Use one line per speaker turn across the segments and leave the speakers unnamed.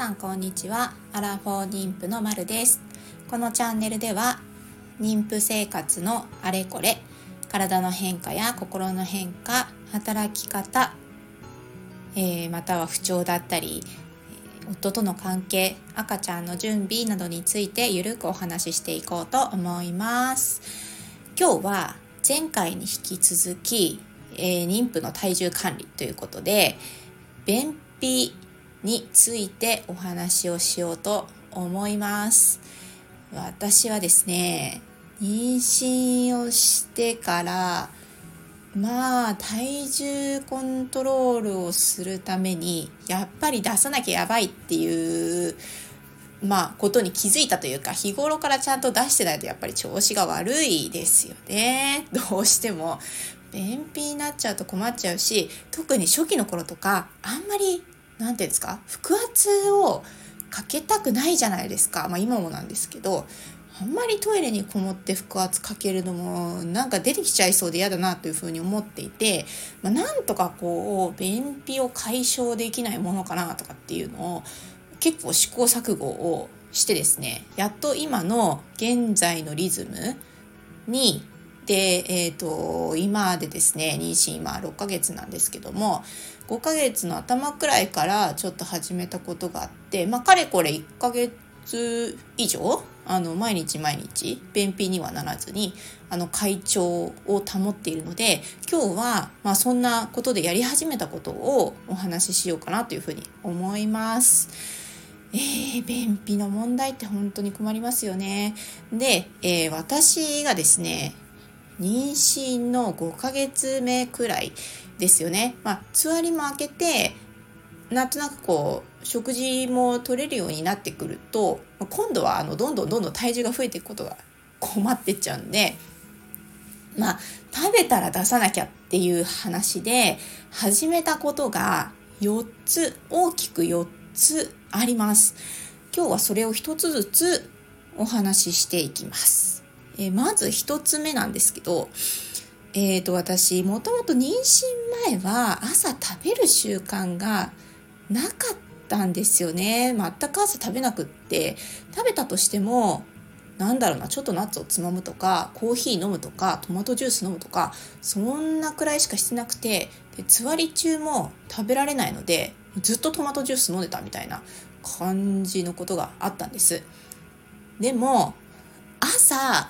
さんこんにちは。アラフォー妊婦のまるです。このチャンネルでは妊婦生活のあれこれ体の変化や心の変化働き方、えー、または不調だったり夫との関係赤ちゃんの準備などについてゆるくお話ししていこうと思います。今日は前回に引き続き、えー、妊婦の体重管理ということで便秘についてお話をしようと思います。私はですね妊娠をしてからまあ体重コントロールをするためにやっぱり出さなきゃやばいっていうまあことに気づいたというか日頃からちゃんと出してないとやっぱり調子が悪いですよね。どうしても便秘になっちゃうと困っちゃうし特に初期の頃とかあんまり何て言うんですか？腹圧をかけたくないじゃないですか。まあ今もなんですけどあんまりトイレにこもって腹圧かけるのもなんか出てきちゃいそうで嫌だなというふうに思っていて、まあ、なんとかこう便秘を解消できないものかなとかっていうのを結構試行錯誤をしてですねやっと今の現在のリズムにで、えーと、今でですね妊娠今6ヶ月なんですけども5ヶ月の頭くらいからちょっと始めたことがあってまあかれこれ1ヶ月以上あの毎日毎日便秘にはならずにあの快調を保っているので今日は、まあ、そんなことでやり始めたことをお話ししようかなというふうに思います。えー、便秘の問題って本当に困りますよね。で、えー、私がですね妊娠の5ヶ月目くらいですよね。まあ、つわりも開けて、なんとなくこう、食事も取れるようになってくると、今度はあのどんどんどんどん体重が増えていくことが困ってっちゃうんで、まあ、食べたら出さなきゃっていう話で始めたことが4つ、大きく4つあります。今日はそれを1つずつお話ししていきます。えー、まず1つ目なんですけど、えーと、私もともと妊娠前は朝食べる習慣がなかったんですよね。全く朝食べなくって食べたとしてもなんだろうなちょっとナッツをつまむとかコーヒー飲むとかトマトジュース飲むとかそんなくらいしかしてなくてでつわり中も食べられないのでずっとトマトジュース飲んでたみたいな感じのことがあったんです。でも朝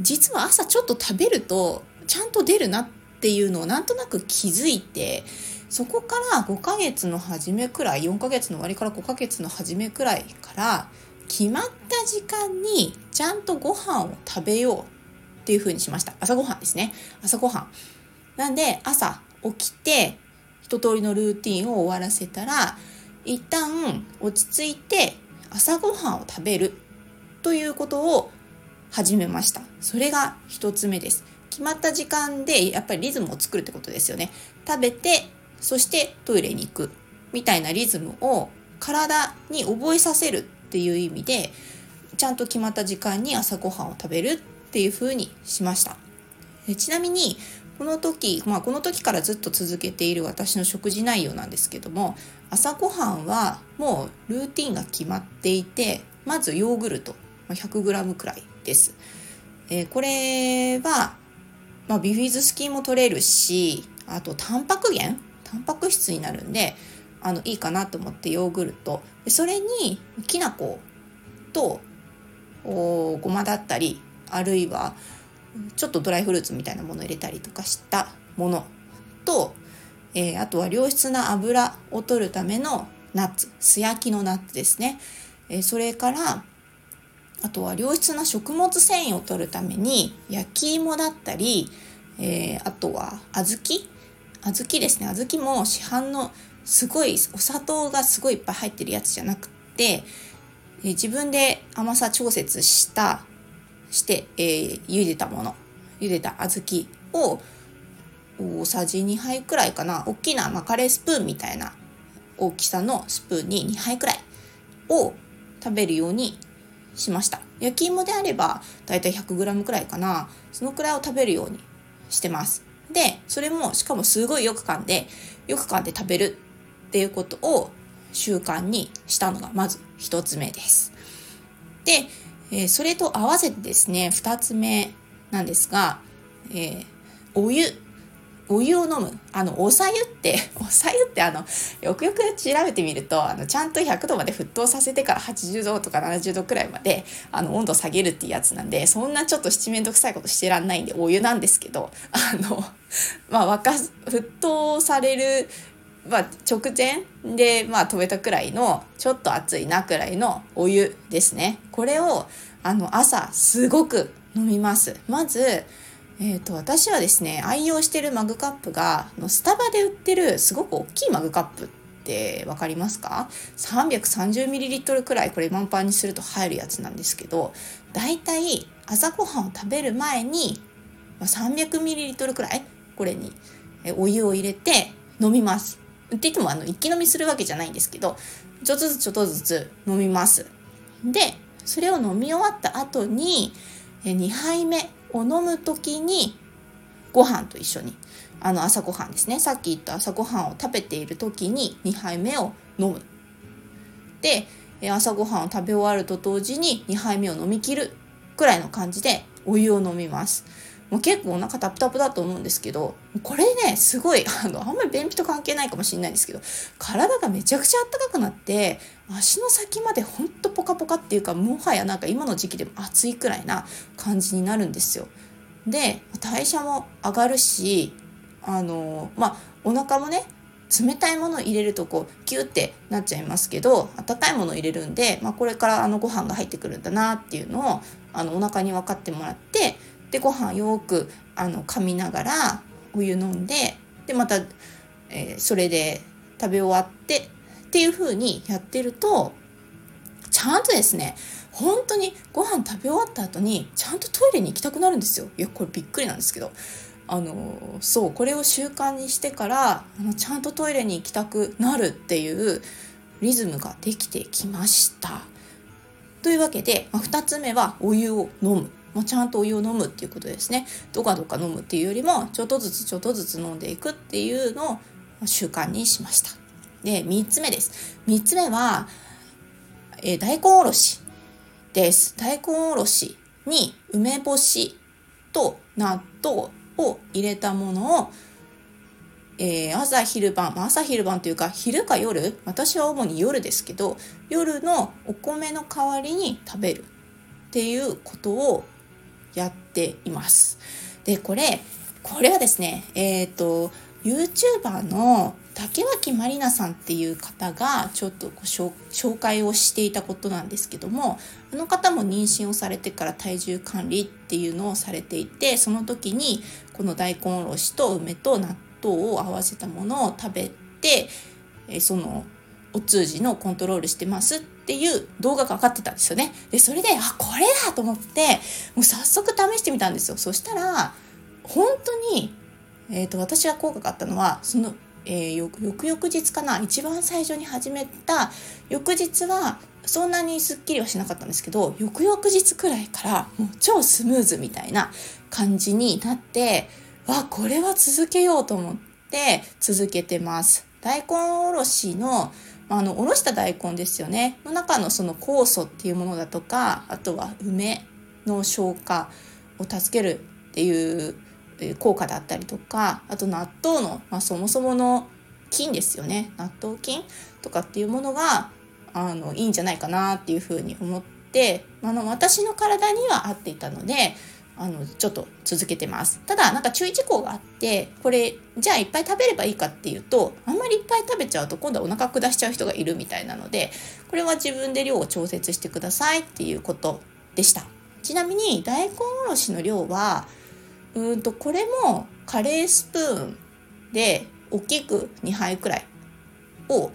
実は朝ちょっと食べるとちゃんと出るなっていうのをなんとなく気づいてそこから5ヶ月の初めくらい4ヶ月の終わりから5ヶ月の初めくらいから決まった時間にちゃんとご飯を食べようっていう風にしました。朝ごはんですね。朝ごはんなんで朝起きて一通りのルーティンを終わらせたら一旦落ち着いて朝ごはんを食べるということを始めました。それが一つ目です。決まった時間でやっぱりリズムを作るってことですよね。食べて、そしてトイレに行くみたいなリズムを体に覚えさせるっていう意味で、ちゃんと決まった時間に朝ごはんを食べるっていう風にしました。ちなみに、この時、まあこの時からずっと続けている私の食事内容なんですけども、朝ごはんはもうルーティンが決まっていて、まずヨーグルト 100g くらいです。えー、これは、まあ、ビフィズス菌も取れるしあとタンパク源？タンパク質になるんであのいいかなと思ってヨーグルト。でそれにきな粉とおごまだったりあるいはちょっとドライフルーツみたいなものを入れたりとかしたものと、えー、あとは良質な油を取るためのナッツ。素焼きのナッツですね、えー、それからあとは良質な食物繊維を取るために焼き芋だったり、えー、あとは小豆？小豆ですね。小豆も市販のすごいお砂糖がすごいいっぱい入ってるやつじゃなくて、えー、自分で甘さ調節したして、えー、茹でたもの。茹でた小豆を大さじ2杯くらいかな。大きな、まあ、カレースプーンみたいな大きさのスプーンに2杯くらいを食べるようにしました。焼き芋であればだいたい 100g くらいかな。そのくらいを食べるようにしてます。でそれもしかもすごいよく噛んでよく噛んで食べるっていうことを習慣にしたのがまず1つ目です。で、えー、それと合わせてですね2つ目なんですが、えー、お湯お湯を飲む。あの、おさゆって、おさゆってあの、よくよく調べてみると、あの、ちゃんと100度まで沸騰させてから80度とか70度くらいまで、あの、温度下げるっていうやつなんで、そんなちょっと七面倒くさいことしてらんないんで、お湯なんですけど、あの、まあ、沸かす、沸騰される、まあ、直前で、まあ、飛べたくらいの、ちょっと熱いなくらいのお湯ですね。これを、あの、朝、すごく飲みます。まず、えーと、私はですね愛用してるマグカップがスタバで売ってるすごく大きいマグカップって分かりますか？330ml くらいこれ満パンにすると入るやつなんですけどだいたい朝ごはんを食べる前に 300ml くらい？これにお湯を入れて飲みます。って言ってもあの一気飲みするわけじゃないんですけどちょっとずつちょっとずつ飲みます。でそれを飲み終わった後に2杯目を飲む時にご飯と一緒に。あの朝ごはんですね。さっき言った朝ごはんを食べている時に2杯目を飲む。で朝ごはんを食べ終わると同時に2杯目を飲みきるくらいの感じでお湯を飲みます。もう結構お腹タプタプだと思うんですけどこれねすごい あのあんまり便秘と関係ないかもしれないんですけど体がめちゃくちゃあったかくなって足の先までほんとポカポカっていうかもはやなんか今の時期でも暑いくらいな感じになるんですよ。で代謝も上がるしあのまあお腹もね冷たいものを入れるとこうキュッてなっちゃいますけど温かいものを入れるんで、まあ、これからあのご飯が入ってくるんだなっていうのをあのお腹に分かってもらってでご飯よくあの噛みながらお湯飲んででまた、えー、それで食べ終わってっていう風にやってるとちゃんとですね本当にご飯食べ終わった後にちゃんとトイレに行きたくなるんですよ。いやこれびっくりなんですけど。あのそうこれを習慣にしてからあのちゃんとトイレに行きたくなるっていうリズムができてきました。というわけで、まあ、2つ目はお湯を飲む。もうちゃんとお湯を飲むっていうことですね。どかどか飲むっていうよりもちょっとずつちょっとずつ飲んでいくっていうのを習慣にしました。で3つ目です。3つ目は、えー、大根おろしです大根おろしに梅干しと納豆を入れたものをえー、朝昼晩、まあ、朝昼晩というか昼か夜私は主に夜ですけど夜のお米の代わりに食べるっていうことをやっています。で、これ、これはですね、えっ、ー、と、YouTuber の竹脇まりなさんっていう方がちょっとご紹介をしていたことなんですけどもあの方も妊娠をされてから体重管理っていうのをされていてその時にこの大根おろしと梅と納豆を合わせたものを食べてそのお通じのコントロールしてますっていう動画が上がってたんですよね。で、それで、あ、これだと思って、もう早速試してみたんですよ。そしたら、本当に、え、ー、と、私が効果があったのは、その、えー、翌々日かな、一番最初に始めた翌日は、そんなにすっきりはしなかったんですけど、翌々日くらいからもう超スムーズみたいな感じになって、わ、これは続けようと思って続けてます。大根おろしのあのおろした大根ですよねの中のその酵素っていうものだとかあとは梅の消化を助けるっていう効果だったりとかあと納豆の、まあ、そもそもの菌ですよね。納豆菌とかっていうものがあのいいんじゃないかなっていうふうに思ってあの私の体には合っていたのであのちょっと続けてます。ただなんか注意事項があってこれじゃあいっぱい食べればいいかっていうとあんまりいっぱい食べちゃうと今度はお腹下しちゃう人がいるみたいなのでこれは自分で量を調節してくださいっていうことでした。ちなみに大根おろしの量はうんとこれもカレースプーンで大きく2杯くらいを、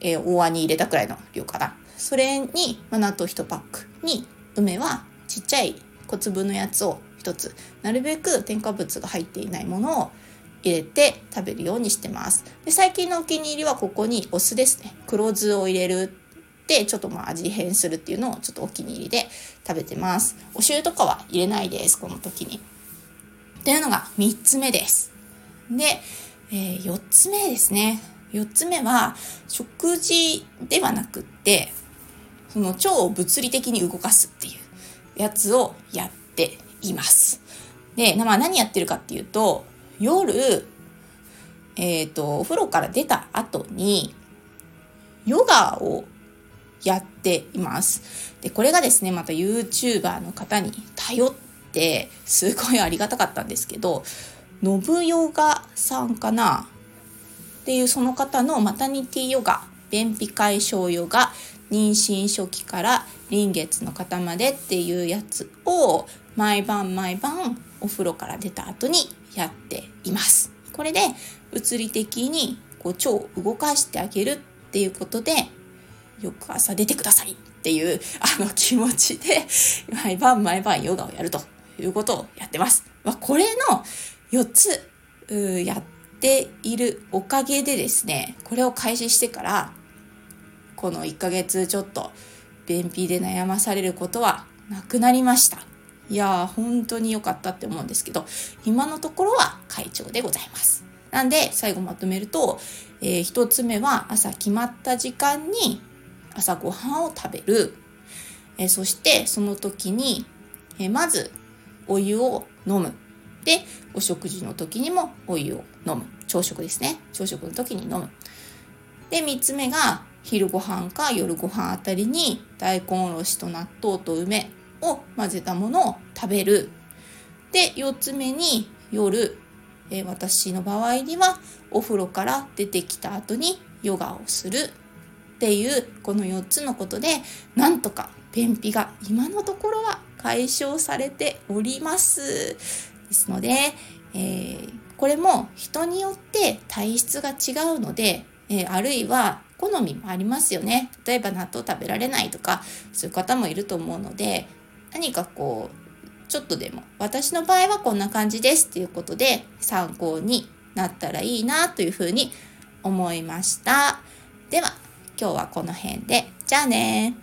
えー、大椀に入れたくらいの量かなそれに、まあ、納豆1パックに梅はちっちゃい小粒のやつを1つ。なるべく添加物が入っていないものを入れて食べるようにしてます。で最近のお気に入りはここにお酢ですね。黒酢を入れるでちょっとまあ味変するっていうのをちょっとお気に入りで食べてます。お醤油とかは入れないですこの時に。っていうのが3つ目です。で、えー、4つ目ですね。4つ目は食事ではなくってその腸を物理的に動かすっていうやつをやっています。で、まあ、何やってるかっていうと夜、えっ、ー、とお風呂から出た後にヨガをやっています。で、これがですね、また YouTuber の方に頼って、すごいありがたかったんですけど、信ヨガさんかな？っていうその方のマタニティヨガ、便秘解消ヨガ、妊娠初期から臨月の方までっていうやつを毎晩毎晩お風呂から出た後にやっています。これで物理的にこう腸を動かしてあげるっていうことで翌朝出てくださいっていうあの気持ちで毎晩毎晩ヨガをやるということをやってます。まあ、これの4つやっているおかげでですね、これを開始してからこの1ヶ月ちょっと便秘で悩まされることはなくなりました。いやー本当に良かったって思うんですけど今のところは快調でございます。なんで最後まとめると、えー、1つ目は朝決まった時間に朝ごはんを食べる、えそしてその時に、えまずお湯を飲む。でお食事の時にもお湯を飲む。朝食ですね。朝食の時に飲む。で3つ目が昼ご飯か夜ご飯あたりに大根おろしと納豆と梅を混ぜたものを食べる。で4つ目に夜、え私の場合にはお風呂から出てきた後にヨガをする。っていうこの4つのことでなんとか便秘が今のところは解消されておりますですので、えー、これも人によって体質が違うので、えー、あるいは好みもありますよね例えば納豆食べられないとかそういう方もいると思うので何かこうちょっとでも私の場合はこんな感じですっていうことで参考になったらいいなというふうに思いました。では今日はこの辺で。じゃあね